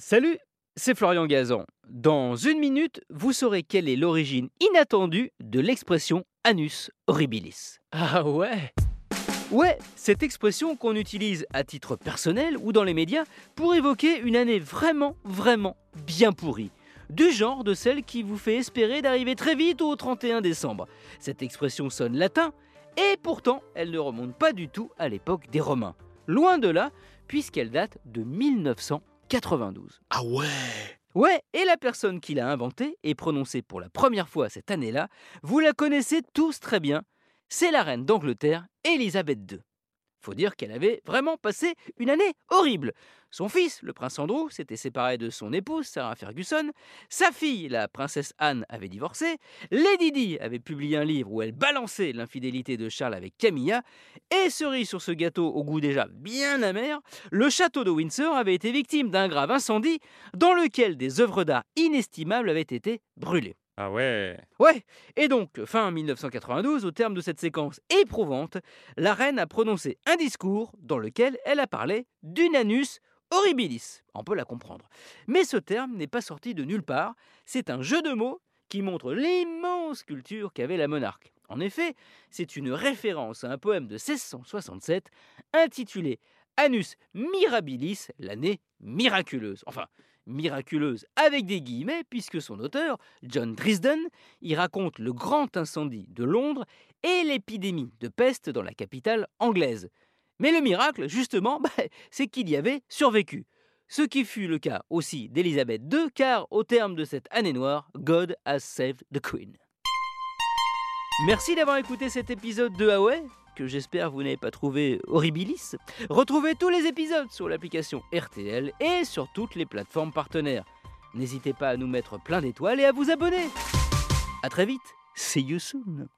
Salut, c'est Florian Gazan. Dans une minute, vous saurez quelle est l'origine inattendue de l'expression anus horribilis. Ah ouais? Ouais, cette expression qu'on utilise à titre personnel ou dans les médias pour évoquer une année vraiment, vraiment bien pourrie. Du genre de celle qui vous fait espérer d'arriver très vite au 31 décembre. Cette expression sonne latin, et pourtant elle ne remonte pas du tout à l'époque des Romains. Loin de là, puisqu'elle date de 1900. 92. Ah ouais Ouais, et la personne qui l'a inventée et prononcée pour la première fois cette année-là, vous la connaissez tous très bien, c'est la reine d'Angleterre, Élisabeth II. Faut dire qu'elle avait vraiment passé une année horrible. Son fils, le prince Andrew, s'était séparé de son épouse, Sarah Ferguson. Sa fille, la princesse Anne, avait divorcé. Lady Di avait publié un livre où elle balançait l'infidélité de Charles avec Camilla. Et cerise sur ce gâteau au goût déjà bien amer, le château de Windsor avait été victime d'un grave incendie dans lequel des œuvres d'art inestimables avaient été brûlées. Ah ouais Ouais, et donc, fin 1992, au terme de cette séquence éprouvante, la reine a prononcé un discours dans lequel elle a parlé d'une anus horribilis. On peut la comprendre. Mais ce terme n'est pas sorti de nulle part, c'est un jeu de mots qui montre l'immense culture qu'avait la monarque. En effet, c'est une référence à un poème de 1667 intitulé Anus Mirabilis, l'année miraculeuse. Enfin, miraculeuse avec des guillemets, puisque son auteur, John Drisden, y raconte le grand incendie de Londres et l'épidémie de peste dans la capitale anglaise. Mais le miracle, justement, bah, c'est qu'il y avait survécu. Ce qui fut le cas aussi d'Élisabeth II, car au terme de cette année noire, God has saved the Queen. Merci d'avoir écouté cet épisode de Huawei que j'espère vous n'avez pas trouvé horribilis. Retrouvez tous les épisodes sur l'application RTL et sur toutes les plateformes partenaires. N'hésitez pas à nous mettre plein d'étoiles et à vous abonner. A très vite, see you soon